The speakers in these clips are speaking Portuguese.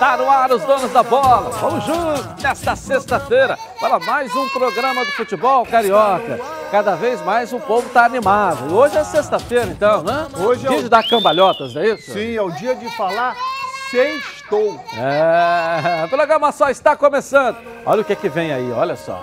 Está no ar os donos da bola. Vamos juntos nesta sexta-feira para mais um programa do futebol carioca. Cada vez mais o povo está animado. Hoje é sexta-feira, então, né? Hoje é dia o- de dar cambalhotas, não é isso? Sim, é o dia de falar sextou. É, o programa só está começando. Olha o que, que vem aí, olha só.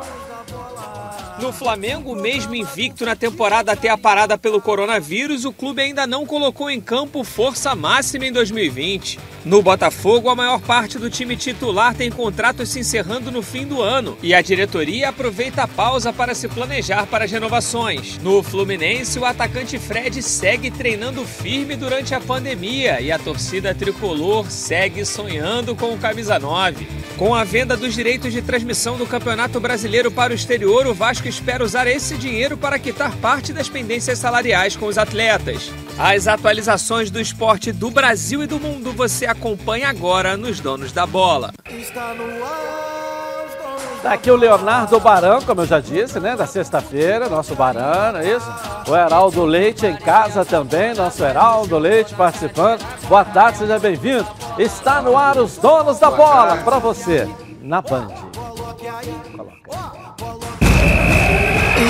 No Flamengo, mesmo invicto na temporada até a parada pelo coronavírus, o clube ainda não colocou em campo força máxima em 2020. No Botafogo, a maior parte do time titular tem contratos se encerrando no fim do ano e a diretoria aproveita a pausa para se planejar para as renovações. No Fluminense, o atacante Fred segue treinando firme durante a pandemia e a torcida tricolor segue sonhando com o camisa 9. Com a venda dos direitos de transmissão do Campeonato Brasileiro para o exterior, o Vasco espera usar esse dinheiro para quitar parte das pendências salariais com os atletas. As atualizações do esporte do Brasil e do mundo você acompanha agora nos Donos da Bola. Tá aqui o Leonardo Barão, como eu já disse, né? Da sexta-feira, nosso Barão, não é isso? O Heraldo Leite em casa também, nosso Heraldo Leite participando. Boa tarde, seja bem-vindo. Está no ar os donos da bola para você, na Band.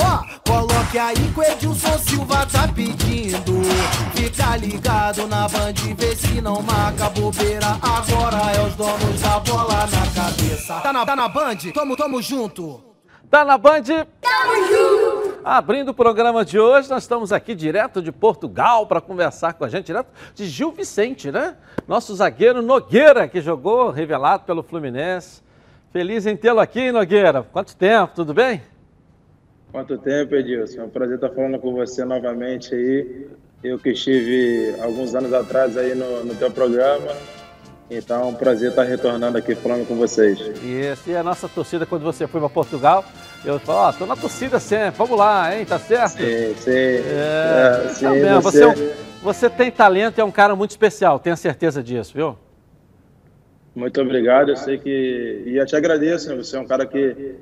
Ó, coloque aí que o Edilson Silva tá pedindo. Fica ligado na Band, vê se não marca bobeira. Agora é os donos da bola na cabeça. Tá na, tá na Band? Tamo, tamo junto. Tá na Band? Abrindo o programa de hoje, nós estamos aqui direto de Portugal para conversar com a gente, direto de Gil Vicente, né? Nosso zagueiro Nogueira, que jogou revelado pelo Fluminense. Feliz em tê-lo aqui, Nogueira. Quanto tempo, tudo bem? Quanto tempo, Edilson? É um prazer estar falando com você novamente aí. Eu que estive alguns anos atrás aí no, no teu programa. Então é um prazer estar retornando aqui falando com vocês. Isso, e a nossa torcida, quando você foi para Portugal, eu falei, ó, tô na torcida sempre, vamos lá, hein, tá certo? Sim, sim. É, É, sim, tá você, você- é você tem talento e é um cara muito especial, tenho certeza disso, viu? Muito obrigado. Eu sei que. E eu te agradeço, né? Você é um cara que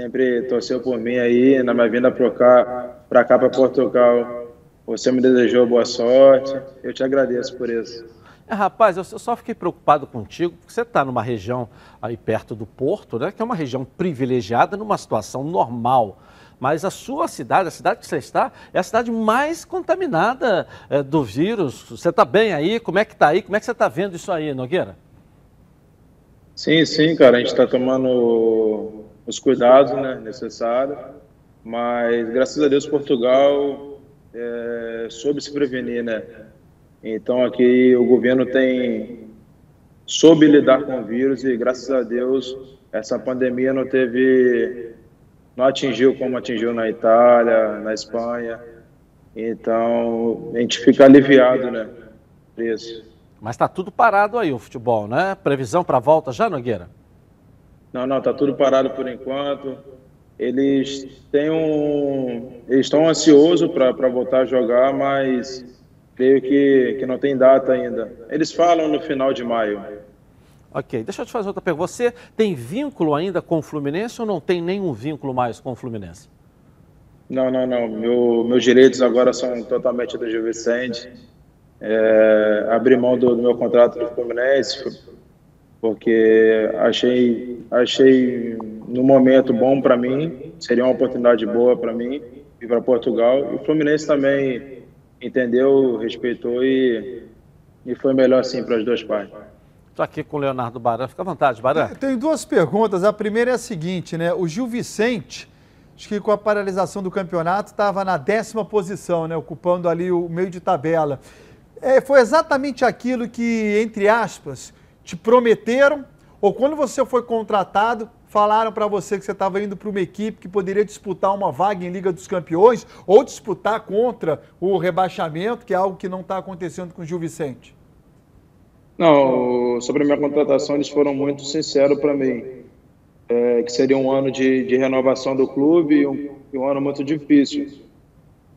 sempre torceu por mim aí, na minha vinda para cá, para cá, para Portugal. Você me desejou boa sorte. Eu te agradeço por isso. É, rapaz, eu só fiquei preocupado contigo, porque você está numa região aí perto do Porto, né? Que é uma região privilegiada, numa situação normal. Mas a sua cidade, a cidade que você está, é a cidade mais contaminada eh, do vírus. Você está bem aí? Como é que está aí? Como é que você está vendo isso aí, Nogueira? Sim, sim, cara, a gente está tomando os cuidados né, necessários, mas graças a Deus Portugal é, soube se prevenir, né? Então aqui o governo tem soube lidar com o vírus e graças a Deus essa pandemia não teve, não atingiu como atingiu na Itália, na Espanha. Então a gente fica aliviado, né? Isso. Mas está tudo parado aí o futebol, né? Previsão para volta já, Nogueira? Não, não, tá tudo parado por enquanto. Eles têm um, eles estão ansiosos para voltar a jogar, mas creio que, que não tem data ainda. Eles falam no final de maio. Ok, deixa eu te fazer outra pergunta. Você tem vínculo ainda com o Fluminense ou não tem nenhum vínculo mais com o Fluminense? Não, não, não. Meu, meus direitos agora são totalmente do Gil Vicente. É, abri mão do, do meu contrato do Fluminense porque achei, achei no momento bom para mim, seria uma oportunidade boa para mim ir para Portugal. E o Fluminense também entendeu, respeitou e, e foi melhor assim para as duas partes. Estou aqui com o Leonardo Baran. Fica à vontade, Baran. Tem duas perguntas. A primeira é a seguinte, né? O Gil Vicente, acho que com a paralisação do campeonato, estava na décima posição, né? Ocupando ali o meio de tabela. É, foi exatamente aquilo que, entre aspas, te prometeram? Ou quando você foi contratado, falaram para você que você estava indo para uma equipe que poderia disputar uma vaga em Liga dos Campeões ou disputar contra o rebaixamento, que é algo que não está acontecendo com o Gil Vicente? Não, sobre a minha contratação, eles foram muito sinceros para mim. É, que seria um ano de, de renovação do clube e um, um ano muito difícil.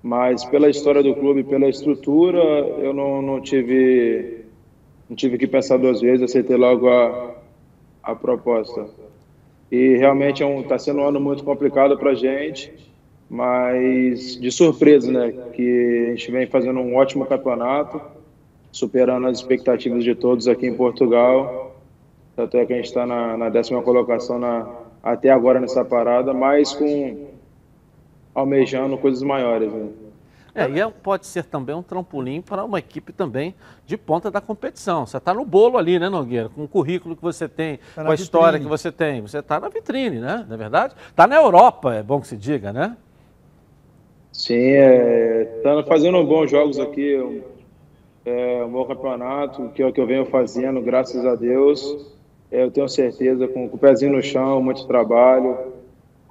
Mas pela história do clube, pela estrutura, eu não, não tive não tive que pensar duas vezes, aceitei logo a, a proposta. E realmente está é um, tá sendo um ano muito complicado para a gente, mas de surpresa, né? Que a gente vem fazendo um ótimo campeonato, superando as expectativas de todos aqui em Portugal. Até que a gente está na, na, décima colocação na, até agora nessa parada, mas com almejando coisas maiores. Né? É, e é, pode ser também um trampolim para uma equipe também de ponta da competição. Você está no bolo ali, né, Nogueira? Com o currículo que você tem, tá com a história que você tem. Você está na vitrine, né? Não é verdade? Está na Europa, é bom que se diga, né? Sim, está é, fazendo bons jogos aqui. É, um bom campeonato, que é o que eu venho fazendo, graças a Deus. É, eu tenho certeza, com, com o pezinho no chão, muito trabalho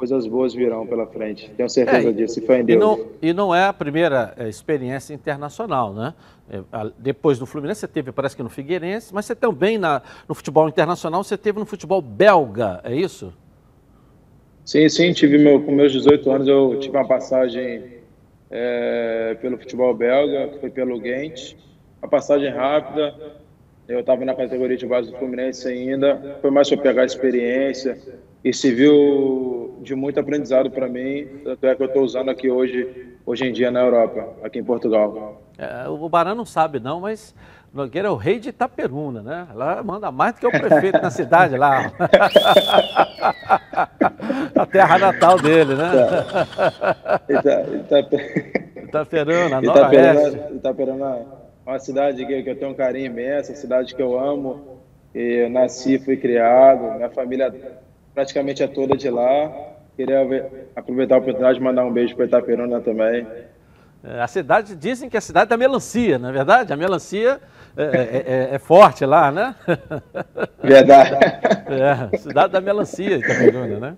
coisas boas virão pela frente. Tenho certeza é, disso, foi em Deus. E não, e não é a primeira é, experiência internacional, né? É, depois do Fluminense, você teve, parece que no Figueirense, mas você também na, no futebol internacional, você teve no futebol belga, é isso? Sim, sim, tive meu, com meus 18 anos, eu tive uma passagem é, pelo futebol belga, que foi pelo Ghent, uma passagem rápida, eu estava na categoria de base do Fluminense ainda, foi mais para pegar experiência, e se viu de muito aprendizado para mim, tanto é que eu estou usando aqui hoje, hoje em dia na Europa, aqui em Portugal. É, o Barão não sabe não, mas Nogueira é o rei de Itaperuna, né? Lá manda mais do que o prefeito na cidade lá. A terra natal dele, né? Ita, Ita, Itaperuna, Itaperuna, Itaperuna é uma cidade que, que eu tenho um carinho imenso, uma cidade que eu amo. Eu nasci, fui criado, minha família praticamente é toda de lá. Queria aproveitar a oportunidade de mandar um beijo para Itaperuna também. É, a cidade, dizem que é a cidade da melancia, não é verdade? A melancia é, é, é, é forte lá, né? Verdade. É, cidade da melancia, Itaperuna, né?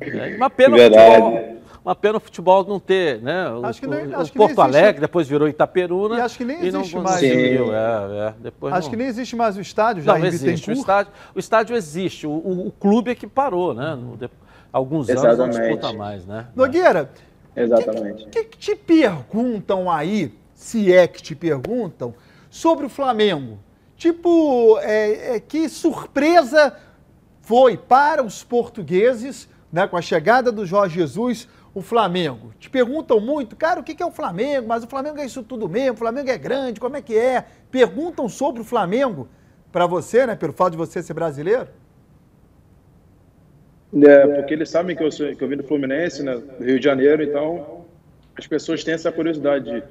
É, uma pena Verdade. Futebol, uma pena o futebol não ter, né? O, acho que nem, acho o Porto Alegre, depois virou Itaperuna. E acho que nem existe não, mais. É, é, depois acho não. que nem existe mais o estádio já não, existe. O estádio, o estádio existe. O, o, o clube é que parou, né? No, de, alguns Exatamente. anos não disputa mais, né? Nogueira, Exatamente. O que, que, que te perguntam aí, se é que te perguntam, sobre o Flamengo? Tipo, é, é, que surpresa foi para os portugueses, né, com a chegada do Jorge Jesus, o Flamengo? Te perguntam muito, cara, o que é o Flamengo? Mas o Flamengo é isso tudo mesmo, o Flamengo é grande, como é que é? Perguntam sobre o Flamengo para você, né, pelo fato de você ser brasileiro? É, porque eles sabem que eu, sou, que eu vim do Fluminense, né, do Rio de Janeiro, então as pessoas têm essa curiosidade de,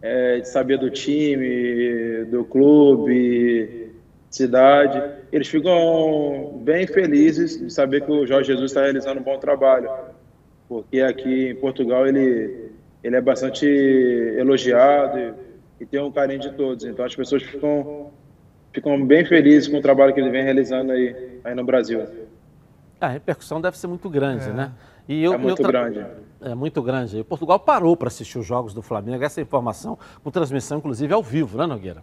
é, de saber do time, do clube, cidade. Eles ficam bem felizes de saber que o Jorge Jesus está realizando um bom trabalho, porque aqui em Portugal ele, ele é bastante elogiado e, e tem um carinho de todos. Então as pessoas ficam, ficam bem felizes com o trabalho que ele vem realizando aí, aí no Brasil. A repercussão deve ser muito grande, é. né? E eu, é muito tra... grande. É muito grande. E Portugal parou para assistir os jogos do Flamengo. Essa informação com transmissão, inclusive, ao vivo, né, Nogueira?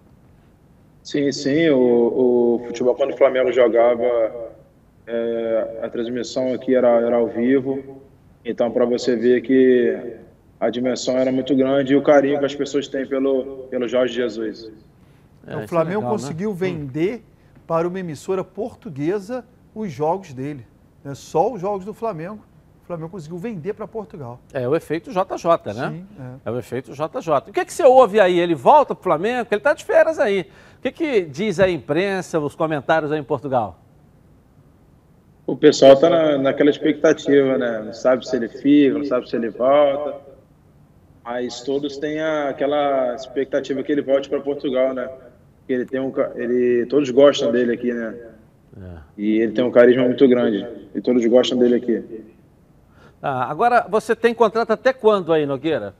Sim, sim. O, o futebol, quando o Flamengo jogava, é, a transmissão aqui era, era ao vivo. Então, para você ver que a dimensão era muito grande e o carinho que as pessoas têm pelo, pelo Jorge Jesus. É, o Flamengo é legal, né? conseguiu né? vender para uma emissora portuguesa os jogos dele. Né? Só os jogos do Flamengo. O Flamengo conseguiu vender para Portugal. É o efeito JJ, né? Sim, é. é o efeito JJ. O que, é que você ouve aí? Ele volta para o Flamengo? Ele está de férias aí. O que, que diz a imprensa, os comentários aí em Portugal? O pessoal está na, naquela expectativa, né? Não sabe se ele fica, não sabe se ele volta. Mas todos têm a, aquela expectativa que ele volte para Portugal, né? Ele tem um, ele, todos gostam dele aqui, né? É. E ele tem um carisma muito grande. E todos gostam dele aqui. Ah, agora, você tem contrato até quando aí, Nogueira?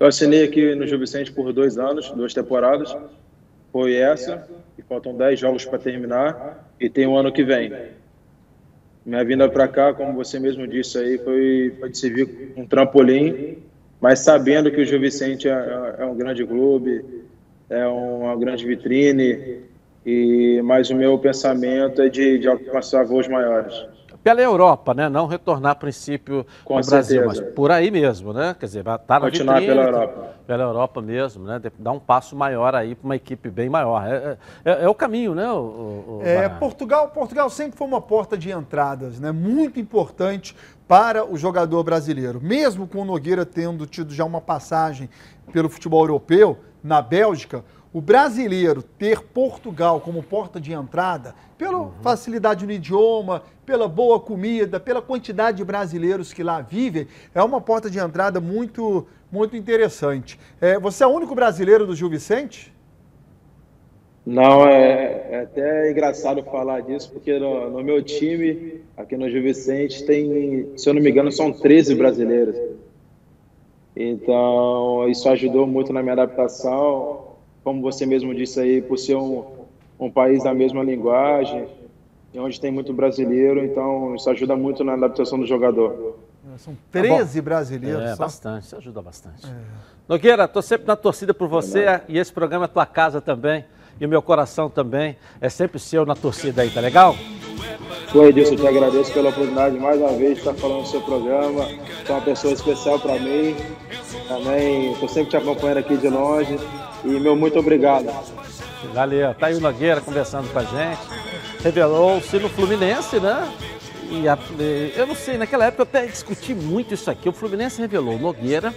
Eu assinei aqui no Gil Vicente por dois anos, duas temporadas. Foi essa, e faltam dez jogos para terminar, e tem um ano que vem. Minha vinda para cá, como você mesmo disse aí, foi, foi de servir um trampolim, mas sabendo que o Gil Vicente é, é um grande clube, é uma grande vitrine, e, mas o meu pensamento é de, de alcançar voos maiores. pela Europa, né? Não retornar a princípio Com no Brasil, mas por aí mesmo, né? Quer dizer, vai estar na Continuar vitrine, pela Europa. Pela Europa mesmo, né? Dar um passo maior aí para uma equipe bem maior. É, é- é o caminho, né? O, o- o É? Portugal, Portugal sempre foi uma porta de entradas, né? Muito importante para o jogador brasileiro. Mesmo com o Nogueira tendo tido já uma passagem pelo futebol europeu na Bélgica, o brasileiro ter Portugal como porta de entrada, pela facilidade no idioma, pela boa comida, pela quantidade de brasileiros que lá vivem, é uma porta de entrada muito, muito interessante. É, você é o único brasileiro do Gil Vicente? Não, é, é até engraçado falar disso, porque no, no meu time, aqui no Gil Vicente, tem, se eu não me engano, são 13 brasileiros. Então, isso ajudou muito na minha adaptação. Como você mesmo disse aí, por ser um, um país da mesma linguagem, e onde tem muito brasileiro, então isso ajuda muito na adaptação do jogador. São 13 brasileiros. É, só. bastante, isso ajuda bastante. Nogueira, estou sempre na torcida por você e esse programa é tua casa também. E o meu coração também é sempre seu na torcida aí, tá legal? Pô, Edilson, eu te agradeço pela oportunidade mais uma vez de estar falando do seu programa. Você é uma pessoa especial para mim. Também estou sempre te acompanhando aqui de longe. E meu muito obrigado. Valeu. Tá aí o Nogueira conversando com a gente. Revelou-se no Fluminense, né? E a- eu não sei, naquela época eu até discuti muito isso aqui. O Fluminense revelou o Nogueira.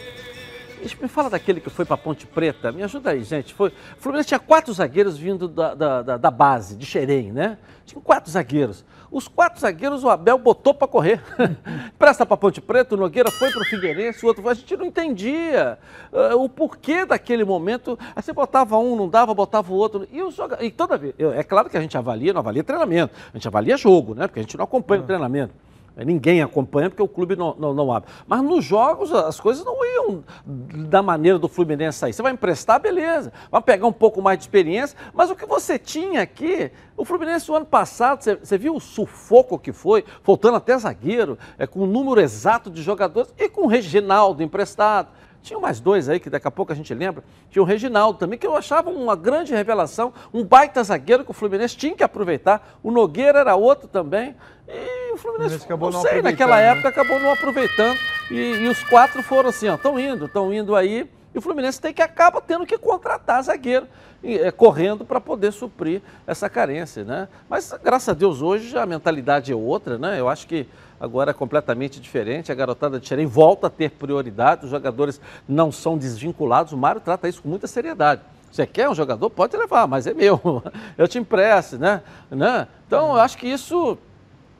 Me fala daquele que foi para Ponte Preta. Me ajuda aí, gente. Foi, o Fluminense tinha quatro zagueiros vindo da, da, da- da base, de Xerém, né? Tinha quatro zagueiros. Os quatro zagueiros o Abel botou para correr. Presta para Ponte Preta, o Nogueira foi para o Figueirense, o outro foi. A gente não entendia ah, o porquê daquele momento. Aí você botava um, não dava, botava o outro. E, os joga... e toda vez. É claro que a gente avalia, não avalia treinamento. A gente avalia jogo, né? Porque a gente não acompanha o treinamento. Ninguém acompanha porque o clube não, não, não abre. Mas nos jogos as coisas não iam da maneira do Fluminense sair. Você vai emprestar, beleza. Vai pegar um pouco mais de experiência. Mas o que você tinha aqui, o Fluminense o ano passado, você, você viu o sufoco que foi, faltando até zagueiro, é, com o número exato de jogadores e com o Reginaldo emprestado. Tinha mais dois aí que daqui a pouco a gente lembra. Tinha o Reginaldo também, que eu achava uma grande revelação, um baita zagueiro que o Fluminense tinha que aproveitar. O Nogueira era outro também. E o Fluminense, Fluminense acabou não não sei, naquela né? época acabou não aproveitando. E, e os quatro foram assim, ó, estão indo, estão indo aí. E o Fluminense tem que acaba tendo que contratar zagueiro, e, é, correndo para poder suprir essa carência, né? Mas graças a Deus hoje a mentalidade é outra, né? Eu acho que agora é completamente diferente. A garotada de Xerém volta a ter prioridade, os jogadores não são desvinculados. O Mário trata isso com muita seriedade. Você quer um jogador? Pode levar, mas é meu. Eu te empresto, né? né? Então, eu acho que isso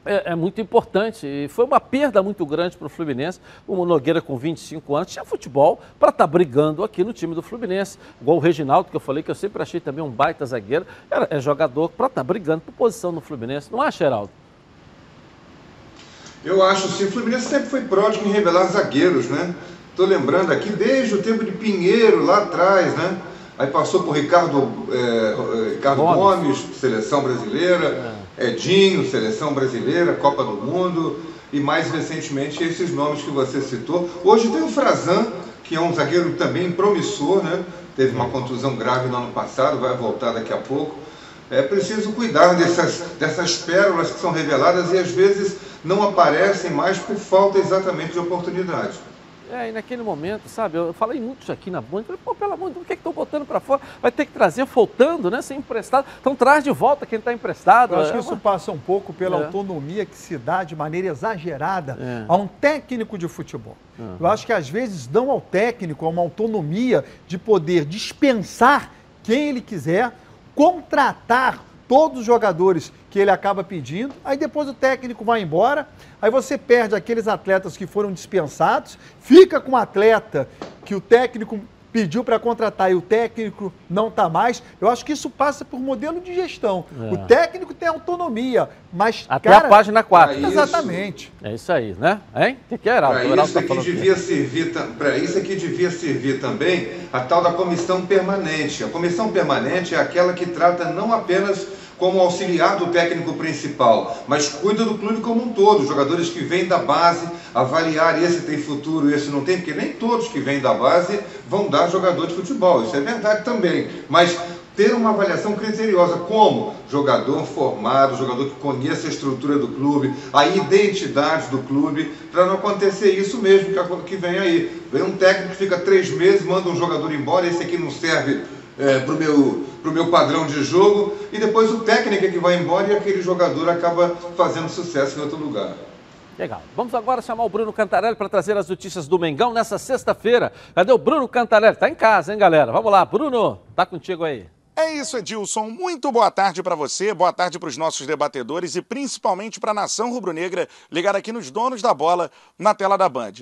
é, é muito importante. E foi uma perda muito grande para o Fluminense. O Nogueira, com 25 anos, tinha futebol para estar brigando aqui no time do Fluminense. Igual o Reginaldo, que eu falei que eu sempre achei também um baita zagueiro, era, é jogador para estar brigando por posição no Fluminense. Não acha, Geraldo? Eu acho sim, o Fluminense sempre foi pródigo em revelar zagueiros, né? Estou lembrando aqui desde o tempo de Pinheiro, lá atrás, né? Aí passou por Ricardo, é, é, Ricardo Gomes. Gomes. seleção brasileira, Edinho, seleção brasileira, Copa do Mundo, e mais recentemente esses nomes que você citou. Hoje tem o Frazan, que é um zagueiro também promissor, né? Teve uma contusão grave no ano passado, vai voltar daqui a pouco. É preciso cuidar dessas, dessas pérolas que são reveladas e às vezes não aparecem mais por falta exatamente de oportunidade. É, e naquele momento, sabe, eu falei muito isso aqui na Band, falei, pô, pelo amor de Deus, por que estão botando para fora? Vai ter que trazer faltando, né, ser emprestado. Então traz de volta quem está emprestado. Eu acho É que isso uma- passa um pouco pela É. autonomia que se dá de maneira exagerada É. a um técnico de futebol. Eu acho que às vezes dão ao técnico uma autonomia de poder dispensar quem ele quiser, contratar todos os jogadores que ele acaba pedindo, aí depois o técnico vai embora, aí você perde aqueles atletas que foram dispensados, fica com o atleta que o técnico pediu para contratar e o técnico não está mais. Eu acho que isso passa por modelo de gestão. É. O técnico tem autonomia, mas Até cara, a página 4. Aí- Exatamente. É isso aí, né? Hein? O que, que é, Heraldo? Para isso, tá quê? devia servir, para isso aqui devia servir também a tal da comissão permanente. A comissão permanente é aquela que trata não apenas como auxiliar do técnico principal, mas cuida do clube como um todo. Jogadores que vêm da base, avaliar esse tem futuro, esse não tem, porque nem todos que vêm da base vão dar jogador de futebol. Isso é verdade também. Mas ter uma avaliação criteriosa, como jogador formado, jogador que conheça a estrutura do clube, a identidade do clube, para não acontecer isso mesmo que, que vem aí. Vem um técnico que fica três meses, manda um jogador embora, esse aqui não serve é, para o meu, pro meu padrão de jogo, e depois o técnico é que vai embora e aquele jogador acaba fazendo sucesso em outro lugar. Legal. Vamos agora chamar o Bruno Cantarelli para trazer as notícias do Mengão nessa sexta-feira. Cadê o Bruno Cantarelli? Tá em casa, hein, galera? Vamos lá, Bruno, tá contigo aí. É isso, Edilson. Muito boa tarde para você, boa tarde para os nossos debatedores e principalmente para a nação rubro-negra ligada aqui nos donos da bola na tela da Band.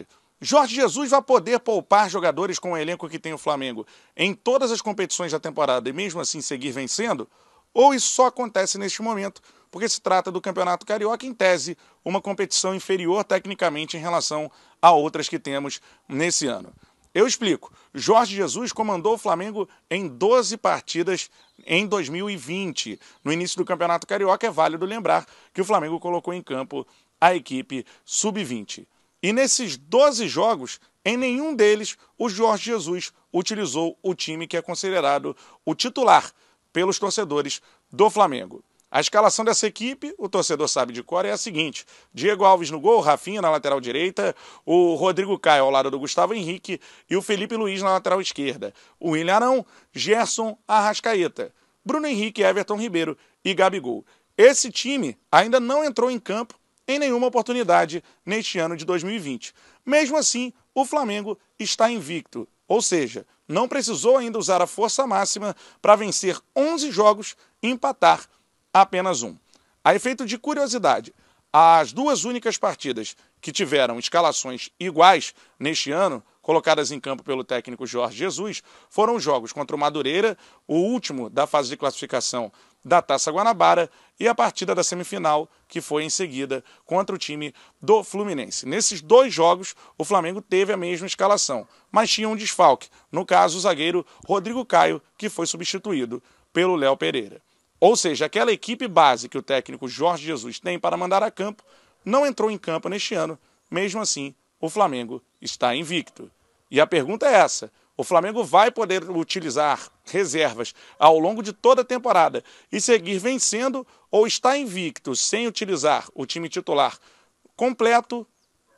Jorge Jesus vai poder poupar jogadores com o elenco que tem o Flamengo em todas as competições da temporada e mesmo assim seguir vencendo? Ou isso só acontece neste momento porque se trata do Campeonato Carioca, em tese, uma competição inferior tecnicamente em relação a outras que temos nesse ano? Eu explico. Jorge Jesus comandou o Flamengo em 12 partidas em 2020. No início do Campeonato Carioca, é válido lembrar que o Flamengo colocou em campo a equipe sub-20. E nesses 12 jogos, em nenhum deles, o Jorge Jesus utilizou o time que é considerado o titular pelos torcedores do Flamengo. A escalação dessa equipe, o torcedor sabe de cor, é a seguinte: Diego Alves no gol, Rafinha na lateral direita, o Rodrigo Caio ao lado do Gustavo Henrique e o Felipe Luiz na lateral esquerda. O William Arão, Gerson, Arrascaeta, Bruno Henrique, Everton Ribeiro e Gabigol. Esse time ainda não entrou em campo em nenhuma oportunidade neste ano de 2020. Mesmo assim, o Flamengo está invicto, ou seja, não precisou ainda usar a força máxima para vencer 11 jogos e empatar apenas um. A efeito de curiosidade, as duas únicas partidas que tiveram escalações iguais neste ano, colocadas em campo pelo técnico Jorge Jesus, foram jogos contra o Madureira, o último da fase de classificação da Taça Guanabara, e a partida da semifinal, que foi em seguida contra o time do Fluminense. Nesses dois jogos, o Flamengo teve a mesma escalação, mas tinha um desfalque, no caso o zagueiro Rodrigo Caio, que foi substituído pelo Léo Pereira. Ou seja, aquela equipe base que o técnico Jorge Jesus tem para mandar a campo não entrou em campo neste ano. Mesmo assim, o Flamengo está invicto. E a pergunta é essa: o Flamengo vai poder utilizar reservas ao longo de toda a temporada e seguir vencendo ou está invicto sem utilizar o time titular completo,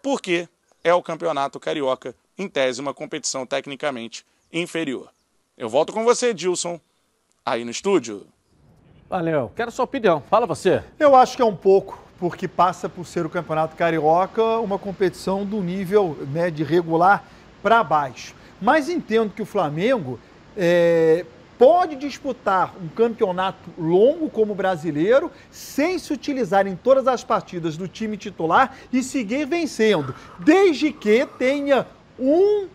porque é o Campeonato Carioca, em tese, uma competição tecnicamente inferior. Eu volto com você, Dilson, aí no estúdio. Valeu. Quero sua opinião. Fala você. Eu acho que é um pouco, porque passa por ser o Campeonato Carioca uma competição do nível né, de regular para baixo. Mas entendo que o Flamengo é, pode disputar um campeonato longo como brasileiro sem se utilizar em todas as partidas do time titular e seguir vencendo, desde que tenha um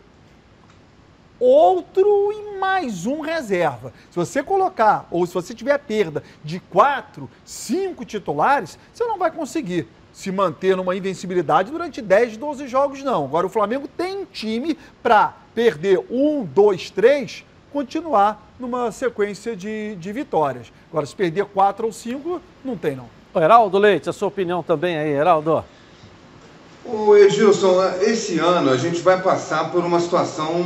outro e mais um reserva. Se você colocar, ou se você tiver perda de quatro, cinco titulares, você não vai conseguir se manter numa invencibilidade durante 10, 12 jogos, não. Agora, o Flamengo tem time para perder um, dois, três, continuar numa sequência de, de vitórias. Agora, se perder quatro ou cinco, não tem, não. Heraldo Leite, a sua opinião também aí, Heraldo? O Edilson, esse ano a gente vai passar por uma situação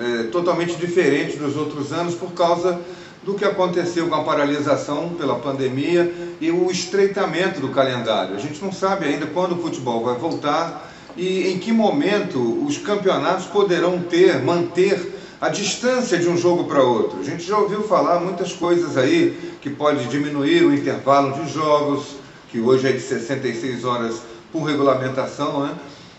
é, totalmente diferente dos outros anos por causa do que aconteceu com a paralisação pela pandemia e o estreitamento do calendário. A gente não sabe ainda quando o futebol vai voltar e em que momento os campeonatos poderão ter, manter a distância de um jogo para outro. A gente já ouviu falar muitas coisas aí que pode diminuir o intervalo de jogos, que hoje é de 66 horas por regulamentação, né?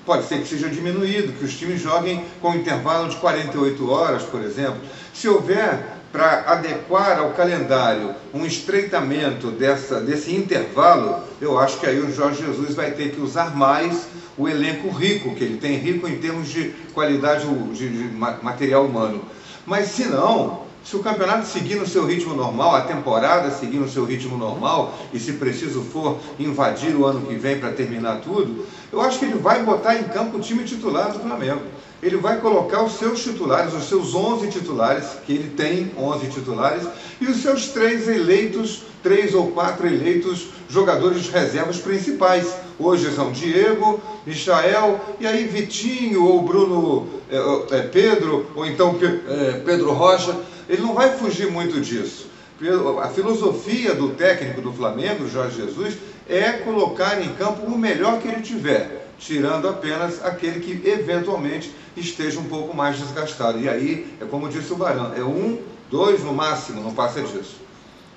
pode ser que seja diminuído, que os times joguem com intervalo de 48 horas, por exemplo. Se houver para adequar ao calendário um estreitamento dessa, desse intervalo, eu acho que aí o Jorge Jesus vai ter que usar mais o elenco rico que ele tem, rico em termos de qualidade de, de material humano. Mas se não, se o campeonato seguir no seu ritmo normal, a temporada seguir no seu ritmo normal, e se preciso for invadir o ano que vem para terminar tudo, eu acho que ele vai botar em campo o time titular do Flamengo. Ele vai colocar os seus titulares, os seus 11 titulares, que ele tem 11 titulares, e os seus três eleitos, três ou quatro eleitos jogadores reservas principais. Hoje são Diego, Michael, e aí Vitinho ou Bruno é, é, Pedro, ou então é, Pedro Rocha ele não vai fugir muito disso. A filosofia do técnico do Flamengo, Jorge Jesus, é colocar em campo o melhor que ele tiver, tirando apenas aquele que eventualmente esteja um pouco mais desgastado. E aí, é como disse o Barão, é um, dois no máximo, não passa disso.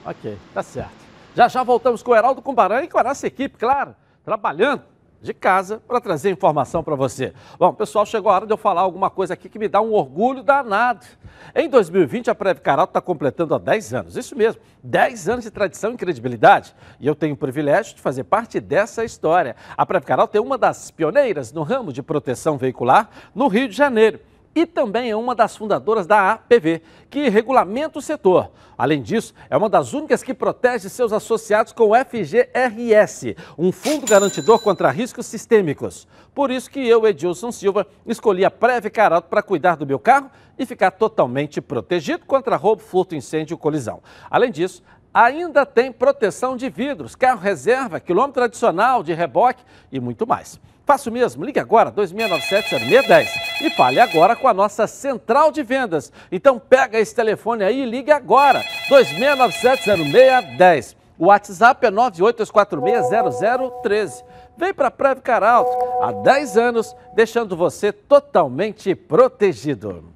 Ok, tá certo. Já já voltamos com o Heraldo Cumbarã e com a nossa equipe, claro, trabalhando de casa para trazer informação para você. Bom, pessoal, chegou a hora de eu falar alguma coisa aqui que me dá um orgulho danado. Em 2020, a Preve Caralto está completando há 10 anos, isso mesmo, 10 anos de tradição e credibilidade. E eu tenho o privilégio de fazer parte dessa história. A Preve Caralto é uma das pioneiras no ramo de proteção veicular no Rio de Janeiro e também é uma das fundadoras da APV, que regulamenta o setor. Além disso, é uma das únicas que protege seus associados com o FGRS, um fundo garantidor contra riscos sistêmicos. Por isso que eu, Edilson Silva, escolhi a Preve Caralto para cuidar do meu carro e ficar totalmente protegido contra roubo, furto, incêndio e colisão. Além disso, ainda tem proteção de vidros, carro reserva, quilômetro adicional de reboque e muito mais. Faça o mesmo, ligue agora, 2697-0610 e fale agora com a nossa central de vendas. Então pega esse telefone aí e ligue agora, 2697-0610. O WhatsApp é 982460013. Vem para a Preve Caralto, há 10 anos, deixando você totalmente protegido.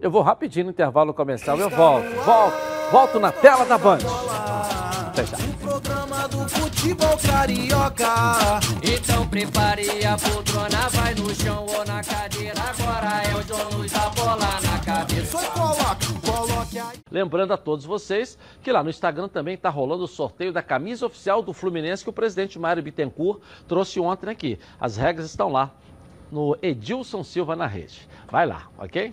Eu vou rapidinho no intervalo comercial, eu volto, volto, volto na tela da Band. Até já futebol carioca. Então prepare a poltrona, vai no chão ou na cadeira. Agora é o John Luiz, a bola na cabeça. Só coloque, coloque aí. Lembrando a todos vocês que lá no Instagram também está rolando o sorteio da camisa oficial do Fluminense que o presidente Mário Bittencourt trouxe ontem aqui. As regras estão lá no Edilson Silva na rede. Vai lá, ok?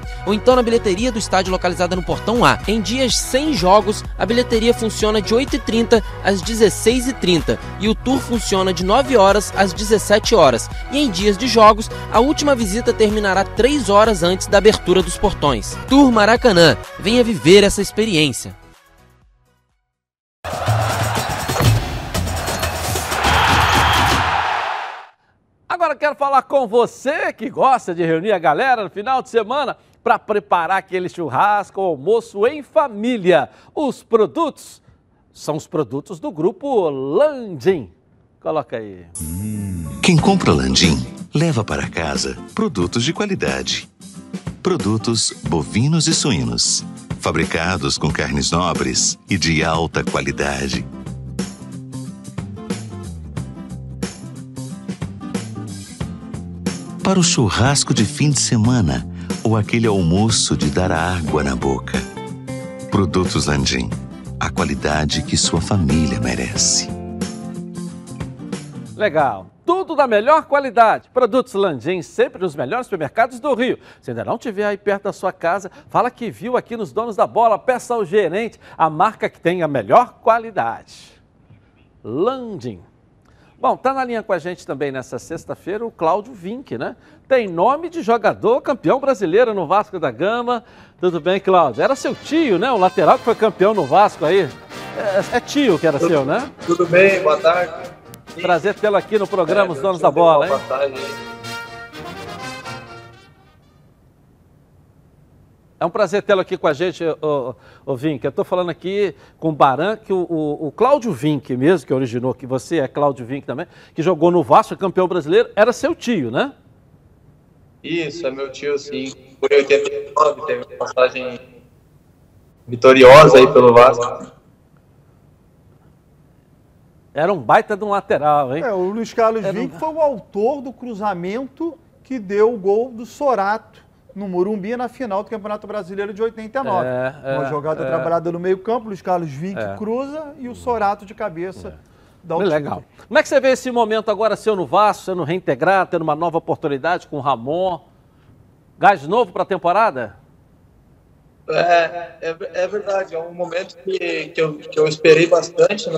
ou então na bilheteria do estádio localizada no Portão A. Em dias sem jogos, a bilheteria funciona de 8h30 às 16h30 e o tour funciona de 9 horas às 17 horas. E em dias de jogos, a última visita terminará 3 horas antes da abertura dos portões. Tour Maracanã, venha viver essa experiência. Agora quero falar com você que gosta de reunir a galera no final de semana para preparar aquele churrasco, almoço em família. Os produtos são os produtos do grupo Landim. Coloca aí. Quem compra Landim leva para casa produtos de qualidade. Produtos bovinos e suínos, fabricados com carnes nobres e de alta qualidade. Para o churrasco de fim de semana, ou aquele almoço de dar água na boca. Produtos Landim, a qualidade que sua família merece. Legal. Tudo da melhor qualidade. Produtos Landim, sempre nos melhores supermercados do Rio. Se ainda não estiver aí perto da sua casa, fala que viu aqui nos Donos da Bola, peça ao gerente a marca que tem a melhor qualidade. Landim. Bom, tá na linha com a gente também nessa sexta-feira o Cláudio Vinck, né? Tem nome de jogador campeão brasileiro no Vasco da Gama. Tudo bem, Cláudio? Era seu tio, né? O lateral que foi campeão no Vasco aí. É, é tio que era tudo, seu, né? Tudo bem, boa tarde. Prazer tê-lo aqui no programa É, Os Donos da Bola, hein? uma vantagem É um prazer tê-lo aqui com a gente, ô, ô Vink. Eu estou falando aqui com o Baran, que o, o, o Cláudio Vink mesmo, que originou, que você é Cláudio Vink também, que jogou no Vasco, campeão brasileiro, era seu tio, né? Isso, é meu tio, sim. Por 89, teve uma passagem vitoriosa aí pelo Vasco. Era um baita de um lateral, hein? É, o Luiz Carlos É, Vinck não- foi o autor do cruzamento que deu o gol do Sorato no Morumbi na final do Campeonato Brasileiro de 89. É, é, Uma jogada é. trabalhada no meio-campo, Luiz Carlos Vinck É. cruza e o Sorato de cabeça Muito título. legal. Como é que você vê esse momento agora seu no Vasco, sendo reintegrado, tendo uma nova oportunidade com o Ramon? Gás novo para a temporada? É, é, é verdade, é um momento que, que, eu, que eu esperei bastante, né?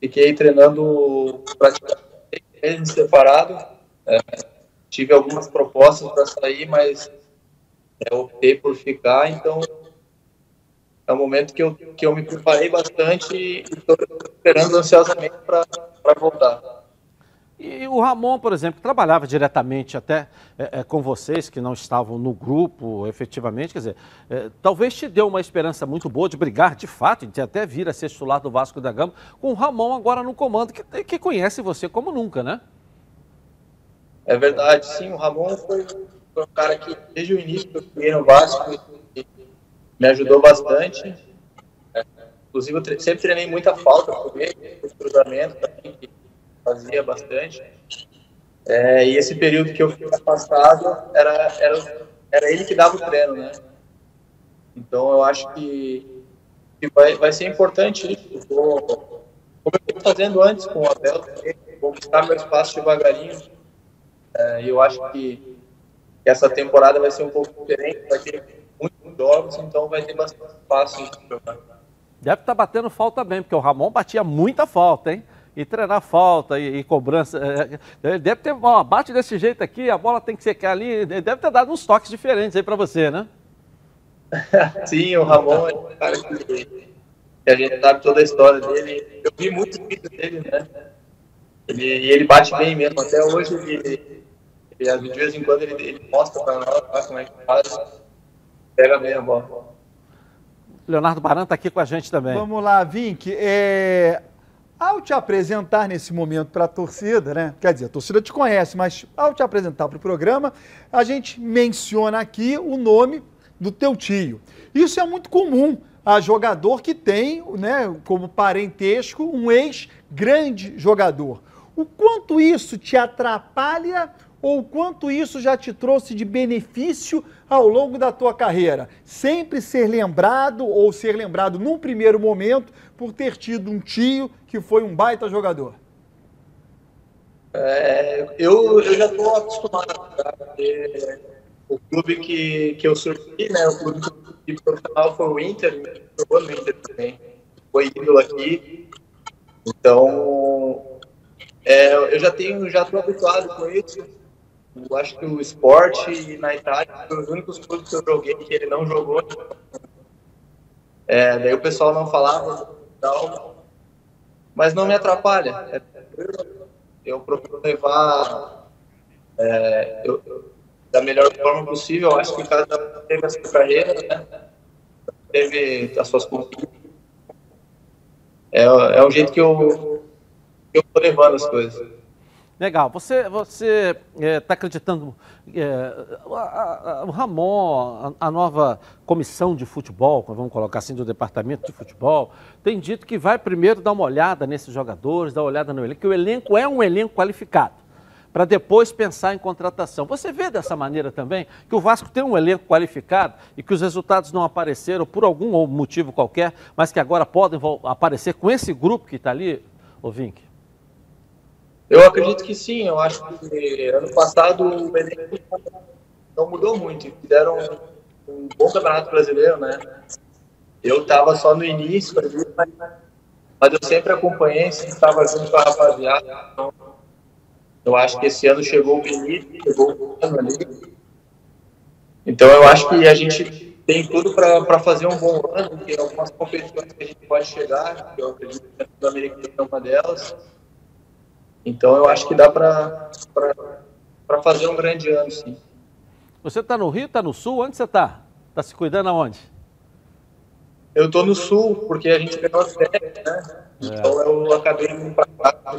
Fiquei treinando praticamente seis meses separado. É, tive algumas propostas para sair, mas é, optei por ficar, então é um momento que eu, que eu me preparei bastante e estou esperando ansiosamente para voltar. E o Ramon, por exemplo, que trabalhava diretamente até é, é, com vocês, que não estavam no grupo efetivamente, quer dizer, é, talvez te deu uma esperança muito boa de brigar de fato, de até vir a ser titular do Vasco da Gama, com o Ramon agora no comando, que, que conhece você como nunca, né? É verdade, sim. O Ramon foi, foi um cara que, desde o início, eu fiquei no Vasco me ajudou bastante. É, inclusive, eu sempre treinei muita falta com ele, os cruzamentos também, que fazia bastante. É, e esse período que eu fiquei afastado, era, era, era ele que dava o treino, né? Então, eu acho que, que vai, vai ser importante isso. Vou, como eu estou fazendo antes com o Abel, também, conquistar meu espaço devagarinho. É, e eu acho que, essa temporada vai ser um pouco diferente, vai ter muitos jogos, então vai ter bastante espaço de jogar. Deve estar batendo falta bem, porque o Ramon batia muita falta, hein? E treinar falta e, e cobrança. é, Ele deve ter, ó, bate desse jeito aqui, a bola tem que secar ali. Deve ter dado uns toques diferentes aí para você, né? Sim, o Ramon é um cara que, que a gente sabe toda a história dele. Eu vi muitos vídeos dele, né? Ele, e ele bate bem mesmo. Até hoje, ele, ele, de vez em quando, ele, ele mostra pra nós como é que faz. Pega bem a bola. Leonardo Baran está aqui com a gente também. Vamos lá, Vink. É, Ao te apresentar nesse momento para a torcida, né? Quer dizer, a torcida te conhece, mas ao te apresentar para o programa, a gente menciona aqui o nome do teu tio. Isso é muito comum a jogador que tem, né, como parentesco, um ex-grande jogador. O quanto isso te atrapalha ou quanto isso já te trouxe de benefício ao longo da tua carreira? Sempre ser lembrado ou ser lembrado num primeiro momento por ter tido um tio que foi um baita jogador. É, eu, eu já estou acostumado, tá? Porque o clube que, que eu surgi, né, o clube que profissional foi o Inter, jogou no Inter também, foi ídolo aqui, então é, eu já tenho, já estou habituado com isso, eu acho que o esporte na Itália foi os únicos clubes que eu joguei que ele não jogou, é, daí o pessoal não falava mas não me atrapalha, é, eu procuro levar é, eu, da melhor forma possível. Eu acho que cada um teve a sua carreira, né? teve as suas conquistas. É, é o jeito que eu que eu tô levando as coisas. Legal. Você você está acreditando é, a- a- o Ramon, a, a nova comissão de futebol, vamos colocar assim, do departamento de futebol, tem dito que vai primeiro dar uma olhada nesses jogadores, dar uma olhada no elenco, que o elenco é um elenco qualificado, para depois pensar em contratação. Você vê dessa maneira também que o Vasco tem um elenco qualificado e que os resultados não apareceram por algum motivo qualquer, mas que agora podem aparecer com esse grupo que está ali, ô Vink? Eu acredito que sim. Eu acho que ano passado o elenco não mudou muito. Fizeram um, um bom campeonato brasileiro, né? Eu estava só no início, mas, eu sempre acompanhei, sempre estava junto com a rapaziada. Então, eu acho que esse ano chegou o Benito, chegou o ano ali. Então eu acho que a gente tem tudo para fazer um bom ano, tem algumas competições que a gente pode chegar, eu acredito que a Sul-Americana é uma delas. Então eu acho que dá para fazer um grande ano, sim. Você está no Rio, está no Sul? Onde você está? Está se cuidando aonde? Eu estou no Sul, porque a gente ganhou as férias, né? É. Então eu acabei indo para cá,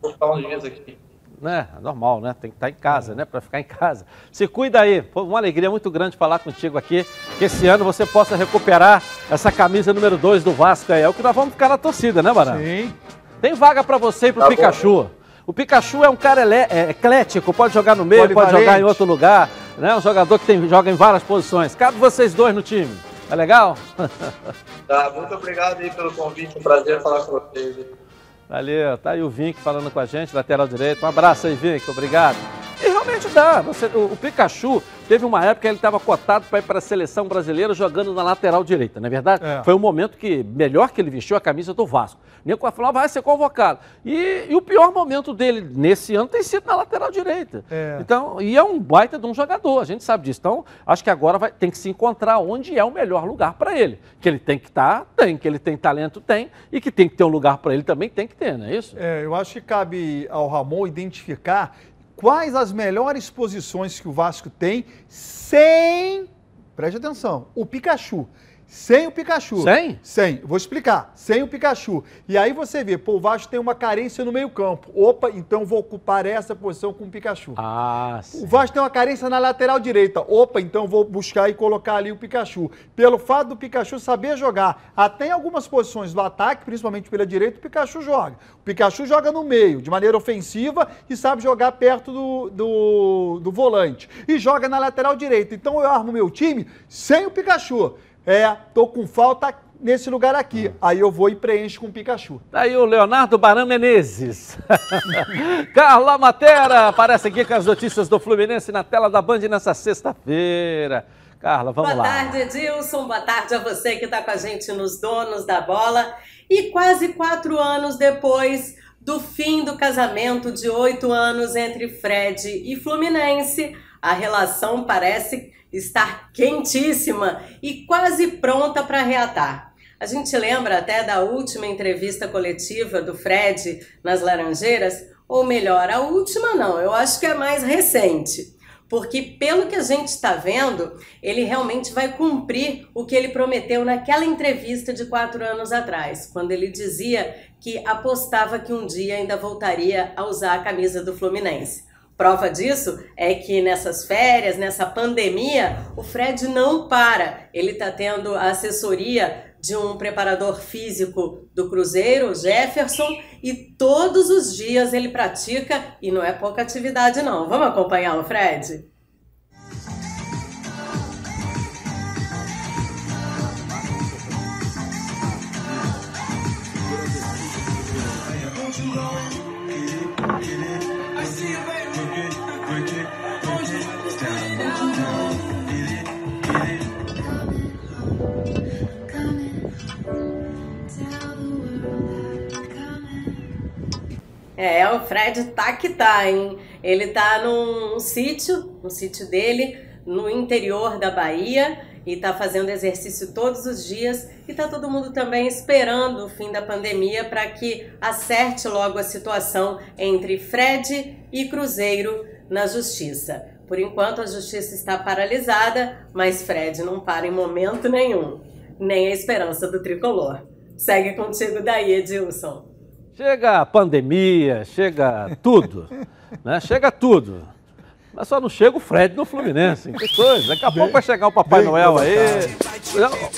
vou ficar uns dias aqui né? Normal, né? Tem que estar em casa, né? Para ficar em casa. Se cuida aí. Foi uma alegria muito grande falar contigo aqui. Que esse ano você possa recuperar essa camisa número 2 do Vasco aí. É o que nós vamos ficar na torcida, né, Barão? Sim. Tem vaga para você e pro tá Pikachu. Bom. O Pikachu é um cara é, eclético, pode jogar no meio, pode jogar em outro lugar, né? Um jogador que tem, joga em várias posições. Cabe vocês dois no time. É legal? Tá, muito obrigado aí pelo convite, um prazer falar com vocês. Valeu, tá aí o Vink falando com a gente, lateral direito. Um abraço aí, Vink, obrigado. Realmente dá. Você, o, o Pikachu teve uma época que ele estava cotado para ir para a seleção brasileira jogando na lateral direita, não é verdade? É. Foi um momento que, melhor que ele vestiu a camisa do Vasco. Nem falou, ah, vai ser convocado. E, e, o pior momento dele nesse ano tem sido na lateral direita. É. Então, e é um baita de um jogador, a gente sabe disso. Então, acho que agora vai, tem que se encontrar onde é o melhor lugar para ele. Que ele tem que estar, tá, tem, que ele tem talento, tem, e que tem que ter um lugar para ele também, tem que ter, não é isso? É, eu acho que cabe ao Ramon identificar quais as melhores posições que o Vasco tem sem, preste atenção, o Pikachu. Sem o Pikachu. Sem? Sem. Vou explicar. Sem o Pikachu. E aí você vê, pô, o Vasco tem uma carência no meio-campo. Opa, então vou ocupar essa posição com o Pikachu. Ah, sim. O Vasco tem uma carência na lateral direita. Opa, então vou buscar e colocar ali o Pikachu. Pelo fato do Pikachu saber jogar, até em algumas posições do ataque, principalmente pela direita, o Pikachu joga. O Pikachu joga no meio, de maneira ofensiva, e sabe jogar perto do, do, do volante. E joga na lateral direita. Então eu armo meu time sem o Pikachu. É, tô com falta nesse lugar aqui. Aí eu vou e preencho com o Pikachu. Tá aí o Leonardo Baran Menezes. Carla Matera aparece aqui com as notícias do Fluminense na tela da Band nessa sexta-feira. Carla, vamos Boa lá. Boa tarde, Edilson. Boa tarde a você que está com a gente nos Donos da Bola. E quase quatro anos depois do fim do casamento de oito anos entre Fred e Fluminense, a relação parece estar quentíssima e quase pronta para reatar. A gente lembra até da última entrevista coletiva do Fred nas Laranjeiras, ou melhor, a última não, eu acho que é mais recente. Porque, pelo que a gente está vendo, ele realmente vai cumprir o que ele prometeu naquela entrevista de quatro anos atrás, quando ele dizia que apostava que um dia ainda voltaria a usar a camisa do Fluminense. Prova disso é que nessas férias, nessa pandemia, o Fred não para. Ele está tendo a assessoria de um preparador físico do Cruzeiro, Jefferson, e todos os dias ele pratica e não é pouca atividade não. Vamos acompanhar o Fred? É, o Fred tá que tá, hein? Ele tá num sítio, no sítio dele, no interior da Bahia, e tá fazendo exercício todos os dias. E tá todo mundo também esperando o fim da pandemia para que acerte logo a situação entre Fred e Cruzeiro na justiça. Por enquanto a justiça está paralisada, mas Fred não para em momento nenhum, nem a esperança do tricolor. Segue contigo daí, Edilson. Chega a pandemia, chega tudo, né? Chega tudo. Mas só não chega o Fred no Fluminense. Que coisa. Daqui a pouco vai chegar o Papai Noel aí.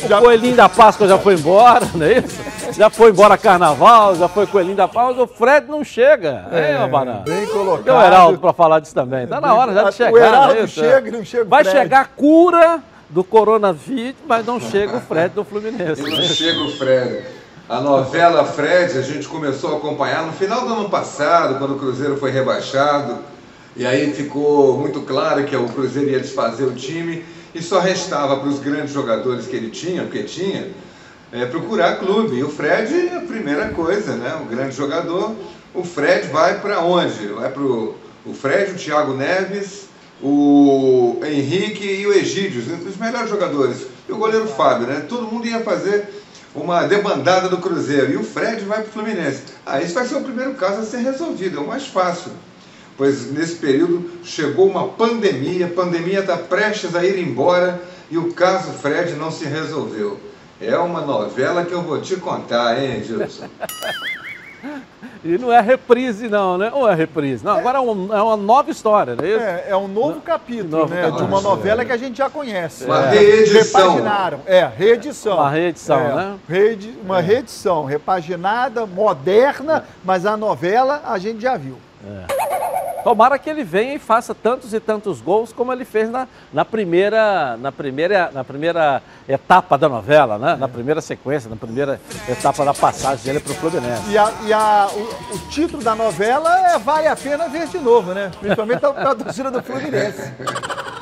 O Coelhinho da Páscoa já foi embora, não é isso? Já foi embora Carnaval, já foi Coelhinho da Páscoa. O Fred não chega. É, é Barão. Bem colocado. Tem o Heraldo para falar disso também. Tá na hora já de chegar. O Heraldo é chega e não chega o Vai chegar a cura do coronavírus, mas não chega o Fred do Fluminense. E não chega o Fred. A novela Fred a gente começou a acompanhar no final do ano passado, quando o Cruzeiro foi rebaixado. E aí ficou muito claro que o Cruzeiro ia desfazer o time e só restava para os grandes jogadores que ele tinha, porque tinha, é, procurar clube. E o Fred é a primeira coisa, né? O grande jogador. O Fred vai para onde? Vai para o Fred, o Thiago Neves, o Henrique e o Egídio, os melhores jogadores. E o goleiro Fábio, né? Todo mundo ia fazer uma debandada do Cruzeiro e o Fred vai para o Fluminense. Ah, esse vai ser o primeiro caso a ser resolvido, é o mais fácil. Pois nesse período chegou uma pandemia, a pandemia está prestes a ir embora e o caso Fred não se resolveu. É uma novela que eu vou te contar, hein, Gilson? E não é reprise, não, né? Ou é reprise? Não, agora é, um, é uma nova história, não é isso? É, é um novo capítulo, novo né? Capítulo. De uma novela que a gente já conhece. Uma é. reedição. Repaginaram. É, reedição. Uma reedição, é, né? Reedi uma é. reedição, repaginada, moderna, mas a novela a gente já viu. É. Tomara que ele venha e faça tantos e tantos gols como ele fez na, na, primeira, na, primeira, na primeira etapa da novela, né? na primeira sequência, na primeira etapa da passagem dele para o Fluminense. E, a, e a, o, o, título da novela é Vale a Pena Ver de Novo, né? Principalmente a, a torcida do Fluminense.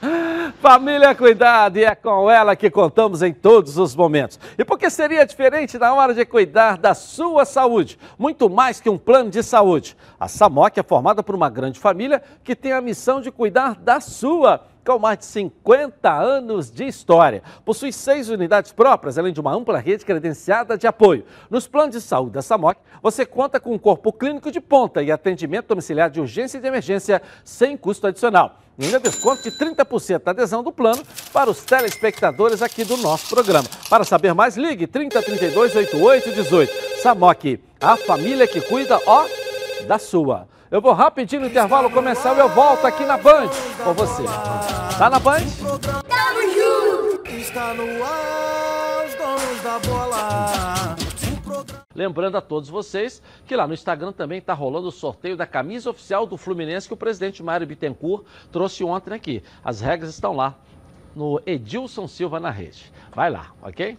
Família Cuidado, e é com ela que contamos em todos os momentos. E por que seria diferente na hora de cuidar da sua saúde? Muito mais que um plano de saúde. A SAMOC é formada por uma grande família que tem a missão de cuidar da sua com mais de 50 anos de história. Possui seis unidades próprias, além de uma ampla rede credenciada de apoio. Nos planos de saúde da SAMOC, você conta com um corpo clínico de ponta e atendimento domiciliar de urgência e de emergência sem custo adicional. E ainda desconto de 30% da adesão do plano para os telespectadores aqui do nosso programa. Para saber mais, ligue 3032 8818. SAMOC, a família que cuida, ó, da sua. Eu vou rapidinho no intervalo começar e eu volto aqui na Band com você. Tá na Band? Tamo junto! Está no ar, os donos da bola. Lembrando a todos vocês que lá no Instagram também está rolando o sorteio da camisa oficial do Fluminense que o presidente Mário Bittencourt trouxe ontem aqui. As regras estão lá no Edilson Silva na rede. Vai lá, ok?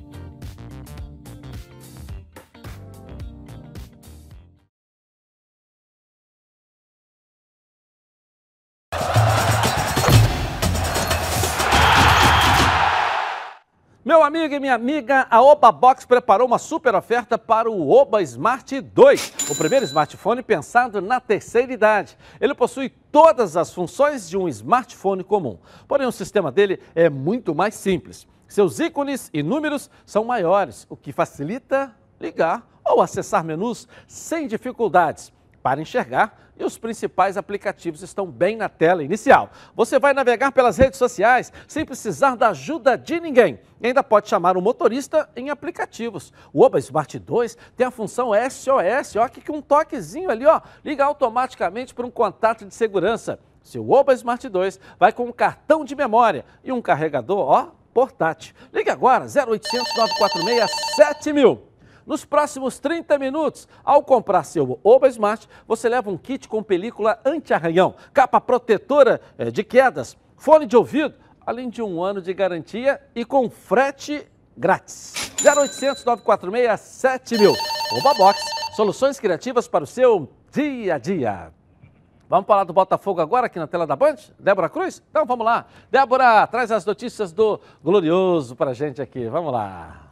Meu amigo e minha amiga, a Oba Box preparou uma super oferta para o Oba Smart 2, o primeiro smartphone pensado na terceira idade. Ele possui todas as funções de um smartphone comum, porém o sistema dele é muito mais simples. Seus ícones e números são maiores, o que facilita ligar ou acessar menus sem dificuldades. Para enxergar e os principais aplicativos estão bem na tela inicial. Você vai navegar pelas redes sociais sem precisar da ajuda de ninguém. E ainda pode chamar o motorista em aplicativos. O Oba Smart 2 tem a função SOS, ó, que um toquezinho ali, ó, liga automaticamente para um contato de segurança. Seu Oba Smart 2 vai com um cartão de memória e um carregador, ó, portátil. Ligue agora, 0800 946 7000. Nos próximos 30 minutos, ao comprar seu Oba Smart, você leva um kit com película anti-arranhão, capa protetora eh, de quedas, fone de ouvido, além de um ano de garantia e com frete grátis. 0800 946 7000. Oba Box, soluções criativas para o seu dia a dia. Vamos falar do Botafogo agora aqui na tela da Band? Débora Cruz? Então vamos lá. Débora, traz as notícias do Glorioso para gente aqui. Vamos lá.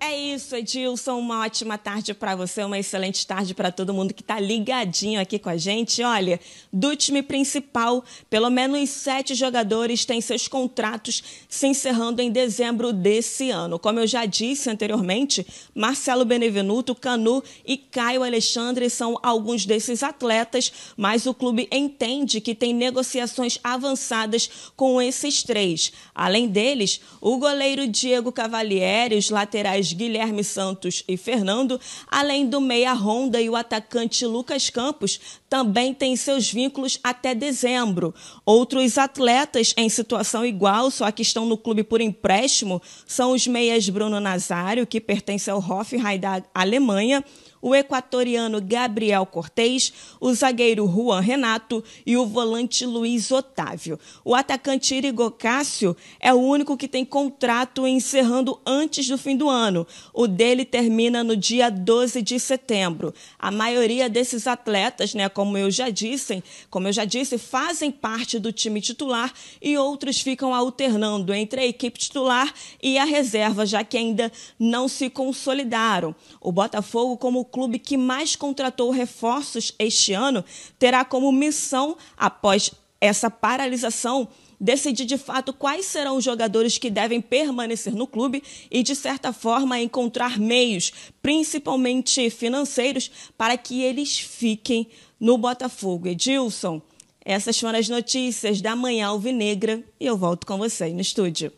É isso, Edilson. Uma ótima tarde para você, uma excelente tarde para todo mundo que está ligadinho aqui com a gente. Olha, do time principal, pelo menos sete jogadores têm seus contratos se encerrando em dezembro desse ano. Como eu já disse anteriormente, Marcelo Benevenuto, Canu e Caio Alexandre são alguns desses atletas, mas o clube entende que tem negociações avançadas com esses três. Além deles, o goleiro Diego Cavalieri, os laterais Guilherme Santos e Fernando, além do meia Honda e o atacante Lucas Campos, também têm seus vínculos até dezembro. Outros atletas em situação igual, só que estão no clube por empréstimo, são os meias Bruno Nazário, que pertence ao Hoffenheim da Alemanha, o equatoriano Gabriel Cortez, o zagueiro Juan Renato e o volante Luiz Otávio. O atacante Irigo Cássio é o único que tem contrato encerrando antes do fim do ano. O dele termina no dia 12 de setembro. A maioria desses atletas, né, como eu já disse, como eu já disse, fazem parte do time titular e outros ficam alternando entre a equipe titular e a reserva, já que ainda não se consolidaram. O Botafogo como clube que mais contratou reforços este ano, terá como missão, após essa paralisação, decidir de fato quais serão os jogadores que devem permanecer no clube e, de certa forma, encontrar meios, principalmente financeiros, para que eles fiquem no Botafogo. Edilson, essas foram as notícias da Manhã Alvinegra e eu volto com você no estúdio.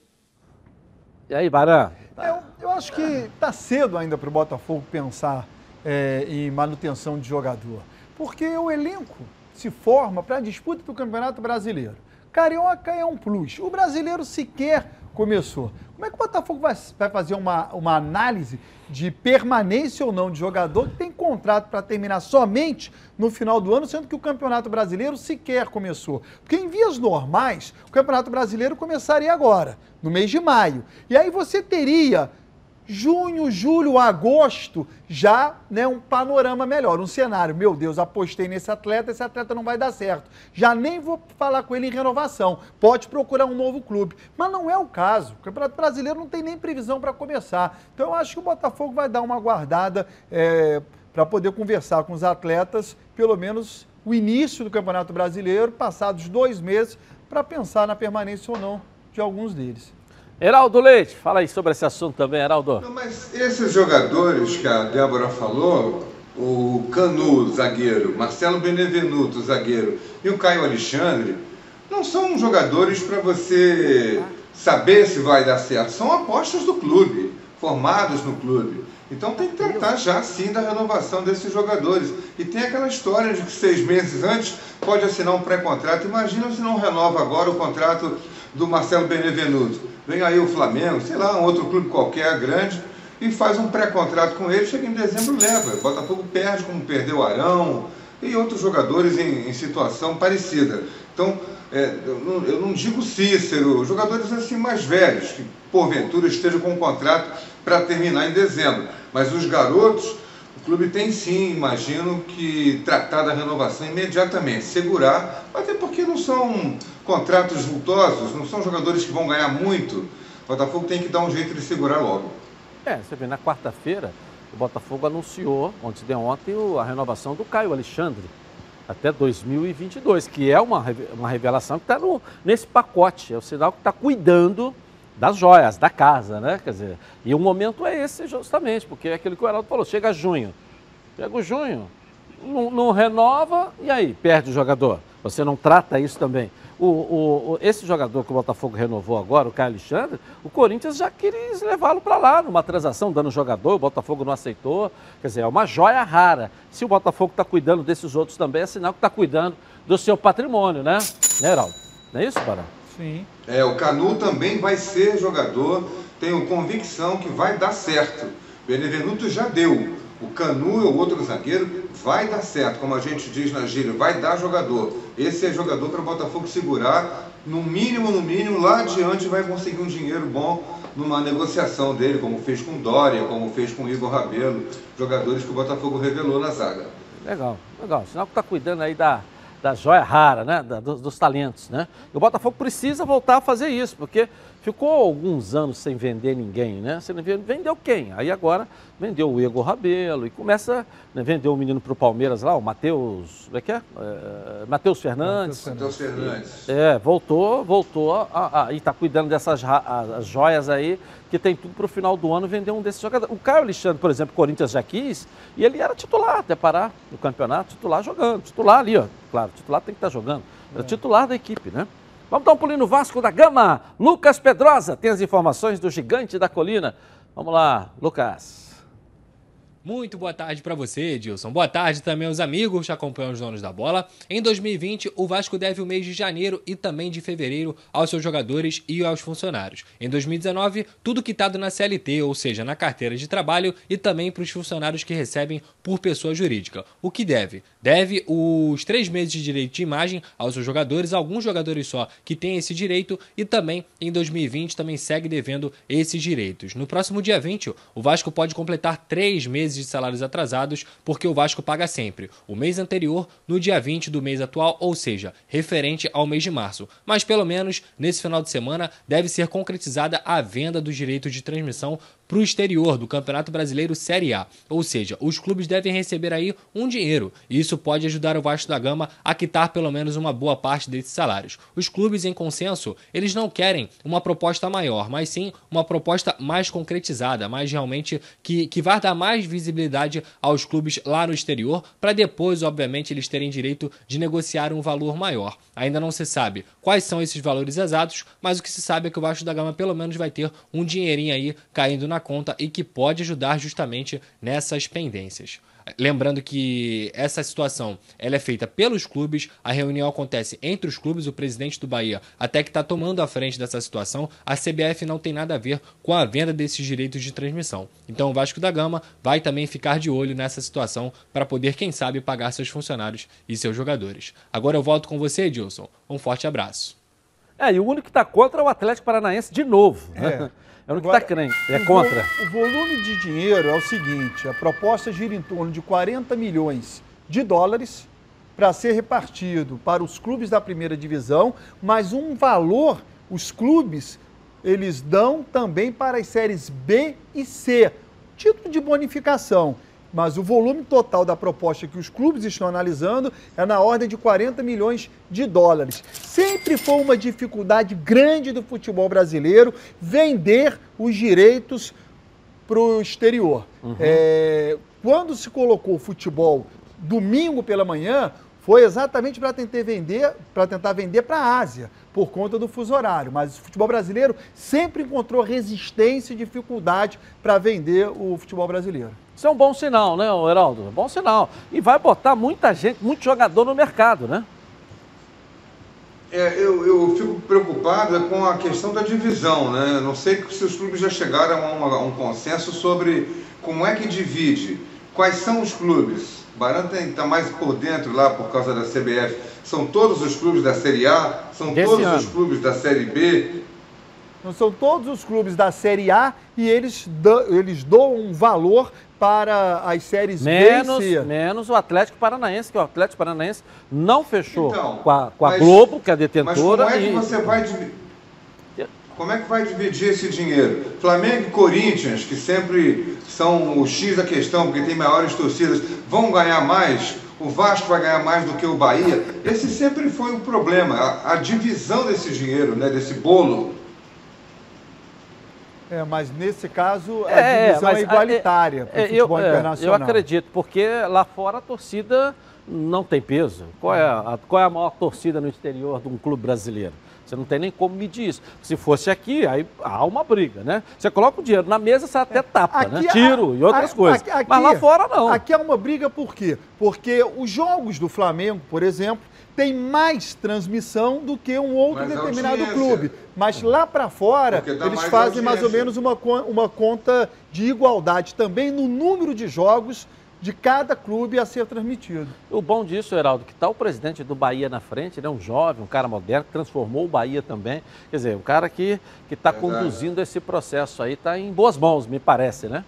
E aí, Barã? Eu, eu acho que está cedo ainda para o Botafogo pensar é, em manutenção de jogador. Porque o elenco se forma para a disputa do Campeonato Brasileiro. Carioca é um plus. O brasileiro sequer começou. Como é que o Botafogo vai, vai fazer uma, uma análise de permanência ou não de jogador que tem contrato para terminar somente no final do ano, sendo que o Campeonato Brasileiro sequer começou? Porque em vias normais, o Campeonato Brasileiro começaria agora, no mês de maio. E aí você teria junho, julho, agosto, já né, um panorama melhor, um cenário. Meu Deus, apostei nesse atleta, esse atleta não vai dar certo. Já nem vou falar com ele em renovação. Pode procurar um novo clube. Mas não é o caso. O Campeonato Brasileiro não tem nem previsão para começar. Então eu acho que o Botafogo vai dar uma guardada é, para poder conversar com os atletas, pelo menos o início do Campeonato Brasileiro, passados dois meses, para pensar na permanência ou não de alguns deles. Heraldo Leite, fala aí sobre esse assunto também, Heraldo. Não, mas esses jogadores que a Débora falou, o Canu, zagueiro, Marcelo Benevenuto, zagueiro, e o Caio Alexandre, não são jogadores para você saber se vai dar certo. São apostas do clube, formados no clube. Então tem que tratar já sim da renovação desses jogadores. E tem aquela história de que seis meses antes pode assinar um pré-contrato. Imagina se não renova agora o contrato do Marcelo Benevenuto. Vem aí o Flamengo, sei lá, um outro clube qualquer grande, e faz um pré-contrato com ele, chega em dezembro leva. O Botafogo perde, como perdeu o Arão e outros jogadores em, em situação parecida. Então, é, eu, não, eu, não, digo Cícero, jogadores assim mais velhos, que porventura estejam com um contrato para terminar em dezembro. Mas os garotos, o clube tem sim, imagino, que tratar da renovação imediatamente, segurar, até porque não são contratos vultosos, não são jogadores que vão ganhar muito. O Botafogo tem que dar um jeito de segurar logo. É, você vê, na quarta-feira, o Botafogo anunciou, ontem de ontem, a renovação do Caio Alexandre até 2022, que é uma, uma revelação que está nesse pacote. É o sinal que está cuidando das joias, da casa, né? Quer dizer, e o momento é esse justamente, porque é aquilo que o Heraldo falou, chega junho. Chega o junho, não, não renova, e aí? Perde o jogador. Você não trata isso também. O, o, esse jogador que o Botafogo renovou agora, o Caio Alexandre, o Corinthians já queria levá-lo para lá numa transação, dando jogador, o Botafogo não aceitou. Quer dizer, é uma joia rara. Se o Botafogo está cuidando desses outros também, é sinal que está cuidando do seu patrimônio, né, né Heraldo? Não é isso, Pará? Sim. É, o Canu também vai ser jogador, tenho convicção que vai dar certo. Benevenuto já deu. O Canu, o outro zagueiro, vai dar certo, como a gente diz na gíria, vai dar jogador. Esse é jogador para o Botafogo segurar, no mínimo, no mínimo, lá adiante vai conseguir um dinheiro bom numa negociação dele, como fez com Dória, como fez com Igor Rabelo, jogadores que o Botafogo revelou na zaga. Legal, legal. Sinal que está cuidando aí da, da joia rara, né? Da, dos, dos, talentos, né? E o Botafogo precisa voltar a fazer isso, porque ficou alguns anos sem vender ninguém, né? Você vendeu quem? Aí agora vendeu o Igor Rabelo e começa, né, vendeu o menino para o Palmeiras lá, o Matheus, como é que é? é Matheus Fernandes. Matheus Fernandes. É, voltou, voltou a, a, a, e está cuidando dessas as joias aí, que tem tudo para o final do ano vender um desses jogadores. O Caio Alexandre, por exemplo, Corinthians já quis, e ele era titular até parar no campeonato, titular jogando, titular ali, ó. Claro, titular tem que estar tá jogando. Era é. titular da equipe, né? Vamos dar um pulinho no Vasco da Gama. Lucas Pedrosa tem as informações do gigante da colina. Vamos lá, Lucas. Muito boa tarde para você, Edilson. Boa tarde também aos amigos que acompanham os donos da bola. Em 2020, o Vasco deve o mês de janeiro e também de fevereiro aos seus jogadores e aos funcionários. Em 2019, tudo quitado na CLT, ou seja, na carteira de trabalho, e também para os funcionários que recebem por pessoa jurídica. O que deve? Deve os três meses de direito de imagem aos seus jogadores, alguns jogadores só que têm esse direito, e também em 2020 também segue devendo esses direitos. No próximo dia 20, o Vasco pode completar três meses de salários atrasados, porque o Vasco paga sempre o mês anterior no dia 20 do mês atual, ou seja, referente ao mês de março. Mas pelo menos nesse final de semana deve ser concretizada a venda dos direitos de transmissão para o exterior do Campeonato Brasileiro Série A. Ou seja, os clubes devem receber aí um dinheiro e isso pode ajudar o Vasco da Gama a quitar pelo menos uma boa parte desses salários. Os clubes em consenso, eles não querem uma proposta maior, mas sim uma proposta mais concretizada, mais realmente que, que vai dar mais visibilidade aos clubes lá no exterior, para depois, obviamente, eles terem direito de negociar um valor maior. Ainda não se sabe quais são esses valores exatos, mas o que se sabe é que o Vasco da Gama pelo menos vai ter um dinheirinho aí caindo na conta e que pode ajudar justamente nessas pendências. Lembrando que essa situação ela é feita pelos clubes, a reunião acontece entre os clubes, o presidente do Bahia até que está tomando a frente dessa situação, a CBF não tem nada a ver com a venda desses direitos de transmissão. Então o Vasco da Gama vai também ficar de olho nessa situação para poder, quem sabe, pagar seus funcionários e seus jogadores. Agora eu volto com você, Edilson. Um forte abraço. É, e o único que está contra é o Atlético Paranaense de novo. Né? É. É o que está crente, é contra. O volume de dinheiro é o seguinte: a proposta gira em torno de 40 milhões de dólares para ser repartido para os clubes da primeira divisão, mas um valor os clubes eles dão também para as séries B e C, título de bonificação mas o volume total da proposta que os clubes estão analisando é na ordem de 40 milhões de dólares. Sempre foi uma dificuldade grande do futebol brasileiro vender os direitos para o exterior. Uhum. É, quando se colocou o futebol domingo pela manhã, foi exatamente para tentar vender, para tentar vender para a Ásia, por conta do fuso horário. Mas o futebol brasileiro sempre encontrou resistência e dificuldade para vender o futebol brasileiro. Isso é um bom sinal, né, Heraldo? Bom sinal. E vai botar muita gente, muito jogador no mercado, né? É, eu, eu fico preocupado com a questão da divisão, né? Não sei se os clubes já chegaram a, uma, a um consenso sobre como é que divide, quais são os clubes. Barão está mais por dentro lá por causa da CBF. São todos os clubes da Série A? São Desse todos ano. os clubes da Série B? Não são todos os clubes da Série A e eles, do, eles doam um valor para as séries menos, B e C. Menos o Atlético Paranaense, que o Atlético Paranaense não fechou então, com a, com a mas, Globo, que é a detentora. Mas como é que e... você vai dividir? Como é que vai dividir esse dinheiro? Flamengo e Corinthians, que sempre são o X da questão, porque tem maiores torcidas, vão ganhar mais? O Vasco vai ganhar mais do que o Bahia? Esse sempre foi o problema, a, a divisão desse dinheiro, né, desse bolo. É, mas nesse caso a É, divisão mas, é igualitária para o É, futebol eu, é, internacional. eu acredito, porque lá fora a torcida não tem peso. Qual é, a, qual é a maior torcida no exterior de um clube brasileiro? Você não tem nem como medir isso. Se fosse aqui, aí há uma briga, né? Você coloca o dinheiro na mesa, você até tapa, né? Aqui- Tiro e outras a- coisas. aqui- Mas lá fora não. Aqui é uma briga por quê? Porque os jogos do Flamengo, por exemplo, tem mais transmissão do que um outro Mais determinado audiência. clube. Mas lá para fora, eles mais fazem mais ou audiência. menos uma, uma conta de igualdade também no número de jogos de cada clube a ser transmitido. O bom disso, Heraldo, que está o presidente do Bahia na frente, né? um jovem, um cara moderno, que transformou o Bahia também. Quer dizer, um cara que está conduzindo esse processo aí, está em boas mãos, me parece, né?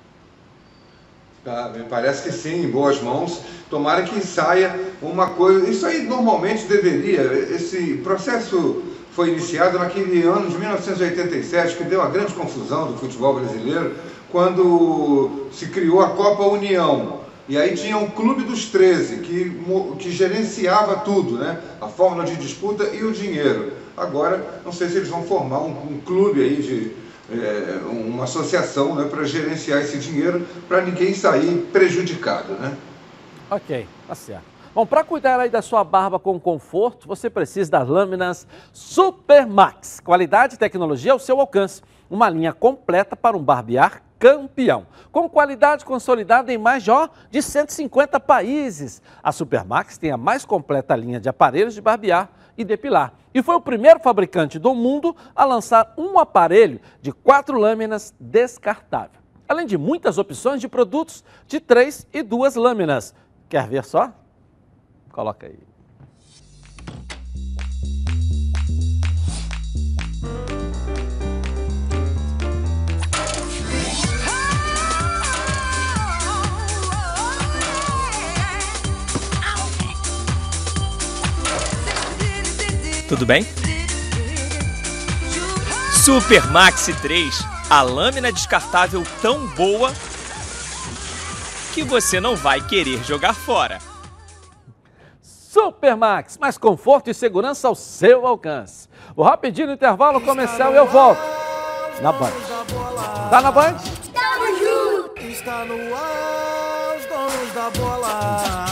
Tá, me parece que sim, em boas mãos. Tomara que saia uma coisa. Isso aí normalmente deveria. Esse processo foi iniciado naquele ano de 1987, que deu uma grande confusão do futebol brasileiro, quando se criou a Copa União. E aí tinha um clube dos 13 que, que gerenciava tudo, né? A fórmula de disputa e o dinheiro. Agora, não sei se eles vão formar um, um clube aí de é, uma associação né, para gerenciar esse dinheiro para ninguém sair prejudicado, né? Ok, tá certo. Bom, para cuidar aí da sua barba com conforto, você precisa das lâminas Supermax. Qualidade e tecnologia ao seu alcance. Uma linha completa para um barbear campeão. Com qualidade consolidada em mais ó, de 150 países. A Supermax tem a mais completa linha de aparelhos de barbear e depilar. E foi o primeiro fabricante do mundo a lançar um aparelho de quatro lâminas descartável. Além de muitas opções de produtos de três e duas lâminas. Quer ver só? Coloca aí. Tudo bem? Super Maxi 3, a lâmina descartável tão boa que você não vai querer jogar fora. Supermax, mais conforto e segurança ao seu alcance. Vou rapidinho no intervalo comercial e eu volto. Na Band. Tá na Band? Tamo junto! Está no ar, os donos da bola.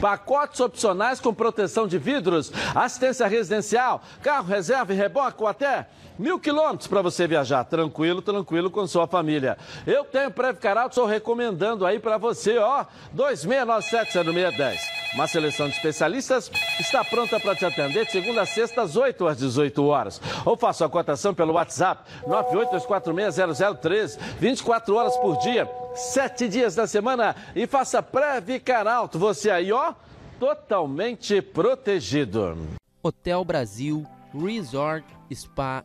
Pacotes. Opcionais com proteção de vidros, assistência residencial, carro reserva e reboque ou até mil quilômetros para você viajar tranquilo, tranquilo com sua família. Eu tenho Preve Caralto, estou recomendando aí para você, ó, 2697-0610. Uma seleção de especialistas está pronta para te atender de segunda a sexta, às 8 às 18 horas. Ou faça a cotação pelo WhatsApp 982460013, 24 horas por dia, 7 dias da semana e faça Preve Caralto. Você aí, ó, totalmente protegido. Hotel Brasil Resort Spa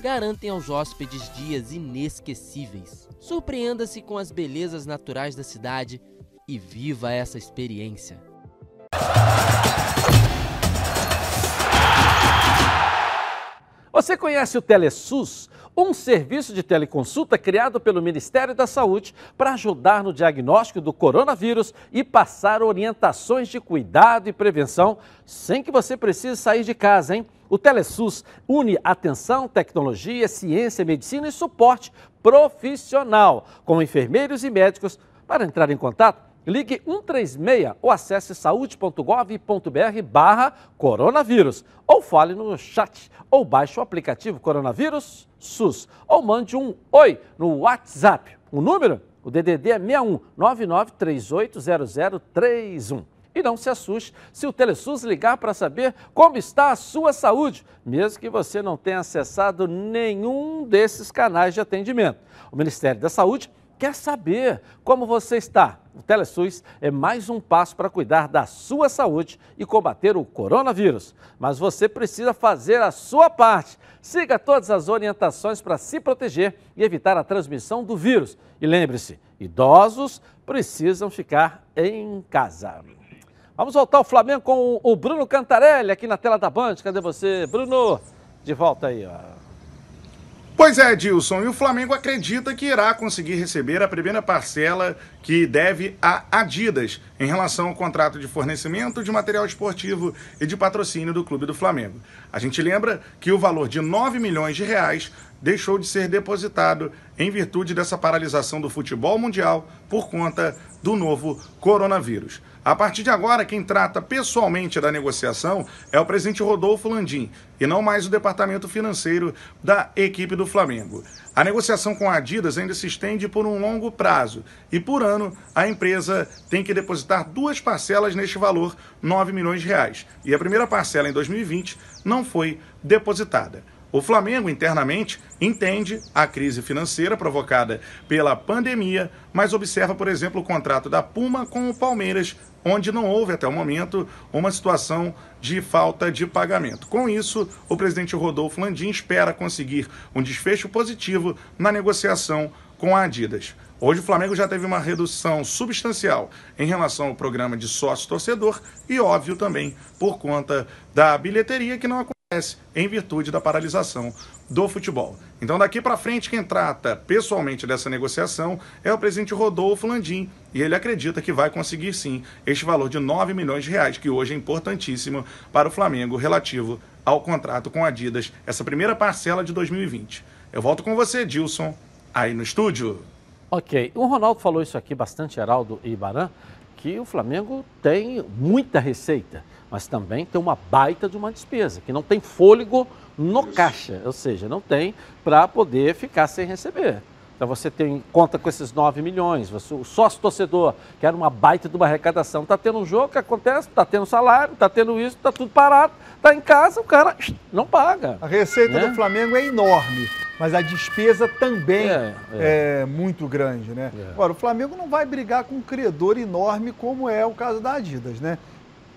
garantem aos hóspedes dias inesquecíveis. Surpreenda-se com as belezas naturais da cidade e viva essa experiência. Você conhece o Telesus? Um serviço de teleconsulta criado pelo Ministério da Saúde para ajudar no diagnóstico do coronavírus e passar orientações de cuidado e prevenção sem que você precise sair de casa, hein? O Telesus une atenção, tecnologia, ciência, medicina e suporte profissional com enfermeiros e médicos. Para entrar em contato, Ligue 136 ou acesse saúde.gov.br barra coronavírus. Ou fale no chat ou baixe o aplicativo Coronavírus SUS. Ou mande um oi no WhatsApp. O número? O DDD é 61 99380031. E não se assuste se o Telesus ligar para saber como está a sua saúde, mesmo que você não tenha acessado nenhum desses canais de atendimento. O Ministério da Saúde quer saber como você está. O Telesus é mais um passo para cuidar da sua saúde e combater o coronavírus. Mas você precisa fazer a sua parte. Siga todas as orientações para se proteger e evitar a transmissão do vírus. E lembre-se, idosos precisam ficar em casa. Vamos voltar ao Flamengo com o Bruno Cantarelli aqui na tela da Band. Cadê você, Bruno? De volta aí, ó. Pois é, Dilson, e o Flamengo acredita que irá conseguir receber a primeira parcela que deve a Adidas em relação ao contrato de fornecimento de material esportivo e de patrocínio do Clube do Flamengo. A gente lembra que o valor de 9 milhões de reais deixou de ser depositado em virtude dessa paralisação do futebol mundial por conta do novo coronavírus. A partir de agora, quem trata pessoalmente da negociação é o presidente Rodolfo Landim e não mais o departamento financeiro da equipe do Flamengo. A negociação com a Adidas ainda se estende por um longo prazo e por ano a empresa tem que depositar duas parcelas neste valor, 9 milhões de reais. E a primeira parcela em 2020 não foi depositada. O Flamengo, internamente, entende a crise financeira provocada pela pandemia, mas observa, por exemplo, o contrato da Puma com o Palmeiras, onde não houve até o momento uma situação de falta de pagamento. Com isso, o presidente Rodolfo Landim espera conseguir um desfecho positivo na negociação com a Adidas. Hoje o Flamengo já teve uma redução substancial em relação ao programa de sócio-torcedor e, óbvio, também por conta da bilheteria que não aconteceu em virtude da paralisação do futebol. Então, daqui para frente, quem trata pessoalmente dessa negociação é o presidente Rodolfo Landim, e ele acredita que vai conseguir sim este valor de 9 milhões de reais, que hoje é importantíssimo para o Flamengo relativo ao contrato com a Adidas, essa primeira parcela de 2020. Eu volto com você, Dilson, aí no estúdio. Ok, o Ronaldo falou isso aqui bastante, Heraldo e Baran, que o Flamengo tem muita receita mas também tem uma baita de uma despesa, que não tem fôlego no caixa, ou seja, não tem para poder ficar sem receber. Então você tem conta com esses 9 milhões, você, o sócio torcedor, que era uma baita de uma arrecadação, está tendo um jogo que acontece, está tendo salário, está tendo isso, está tudo parado, está em casa, o cara não paga. A receita né? do Flamengo é enorme, mas a despesa também é, é. é muito grande, né? É. Agora, o Flamengo não vai brigar com um credor enorme como é o caso da Adidas, né?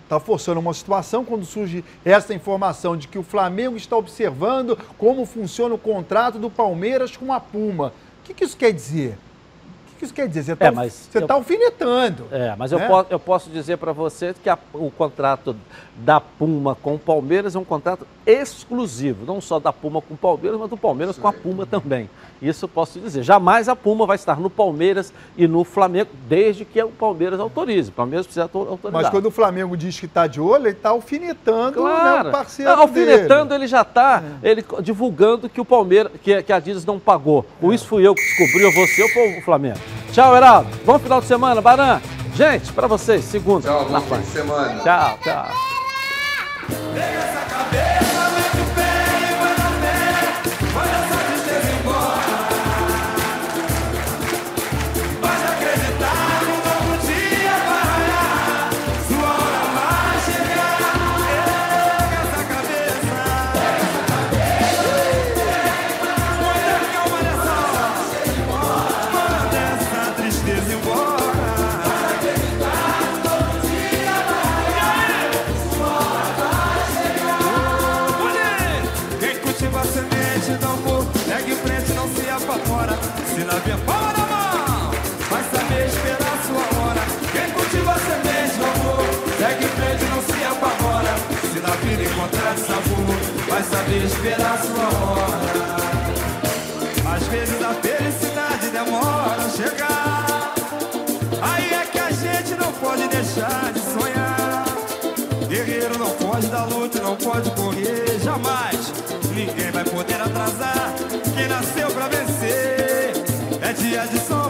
Está forçando uma situação quando surge essa informação de que o Flamengo está observando como funciona o contrato do Palmeiras com a Puma. O que, que isso quer dizer? Que isso quer dizer? Você está é, você eu, tá alfinetando. É, mas né? eu, posso, eu posso dizer para você que a, o contrato da Puma com o Palmeiras é um contrato exclusivo, não só da Puma com o Palmeiras, mas do Palmeiras Sim. com a Puma também. Isso eu posso dizer. Jamais a Puma vai estar no Palmeiras e no Flamengo, desde que o Palmeiras autorize. O Palmeiras precisa autorizar. Mas quando o Flamengo diz que está de olho, ele está alfinetando claro. né, o parceiro não, Alfinetando, dele. ele já está é. ele divulgando que o Palmeiras, que, que a Adidas não pagou. É. Isso fui eu que descobri, ou você ou o Flamengo. Tchau, Heraldo. Bom final de semana, Baran. Gente, para vocês, segunda. Tchau, bom fim de semana. Tchau, tchau. Esperar sua hora. Às vezes a felicidade demora a chegar. Aí é que a gente não pode deixar de sonhar. Guerreiro não pode dar luta, não pode correr jamais. Ninguém vai poder atrasar quem nasceu pra vencer. É dia de sonhar.